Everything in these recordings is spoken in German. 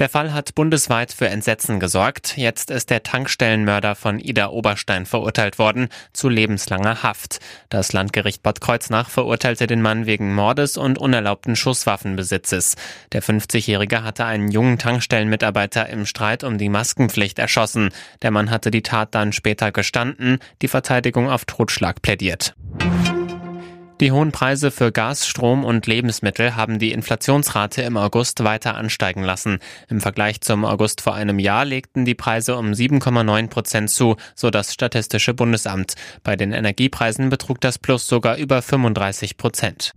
Der Fall hat bundesweit für Entsetzen gesorgt. Jetzt ist der Tankstellenmörder von Ida Oberstein verurteilt worden zu lebenslanger Haft. Das Landgericht Bad Kreuznach verurteilte den Mann wegen Mordes und unerlaubten Schusswaffenbesitzes. Der 50-Jährige hatte einen jungen Tankstellenmitarbeiter im Streit um die Maskenpflicht erschossen. Der Mann hatte die Tat dann später gestanden, die Verteidigung auf Totschlag plädiert. Die hohen Preise für Gas, Strom und Lebensmittel haben die Inflationsrate im August weiter ansteigen lassen. Im Vergleich zum August vor einem Jahr legten die Preise um 7,9 Prozent zu, so das Statistische Bundesamt. Bei den Energiepreisen betrug das Plus sogar über 35 Prozent.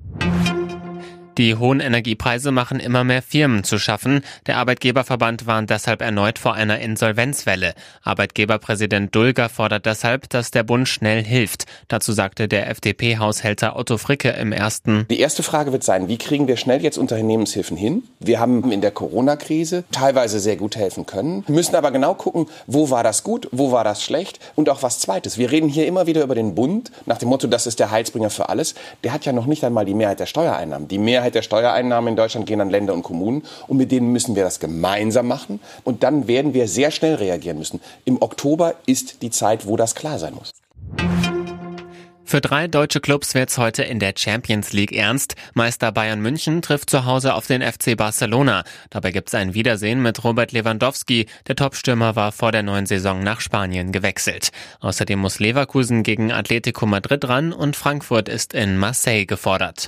Die hohen Energiepreise machen immer mehr Firmen zu schaffen. Der Arbeitgeberverband warnt deshalb erneut vor einer Insolvenzwelle. Arbeitgeberpräsident Dulger fordert deshalb, dass der Bund schnell hilft. Dazu sagte der FDP-Haushälter Otto Fricke im ersten. Die erste Frage wird sein, wie kriegen wir schnell jetzt Unternehmenshilfen hin? Wir haben in der Corona-Krise teilweise sehr gut helfen können, müssen aber genau gucken, wo war das gut, wo war das schlecht und auch was Zweites. Wir reden hier immer wieder über den Bund nach dem Motto, das ist der Heilsbringer für alles. Der hat ja noch nicht einmal die Mehrheit der Steuereinnahmen. Die Mehrheit Mehrheit der Steuereinnahmen in Deutschland gehen an Länder und Kommunen und mit denen müssen wir das gemeinsam machen und dann werden wir sehr schnell reagieren müssen. Im Oktober ist die Zeit, wo das klar sein muss. Für drei deutsche Clubs wird's heute in der Champions League ernst. Meister Bayern München trifft zu Hause auf den FC Barcelona. Dabei gibt's ein Wiedersehen mit Robert Lewandowski. Der Topstürmer war vor der neuen Saison nach Spanien gewechselt. Außerdem muss Leverkusen gegen Atletico Madrid ran und Frankfurt ist in Marseille gefordert.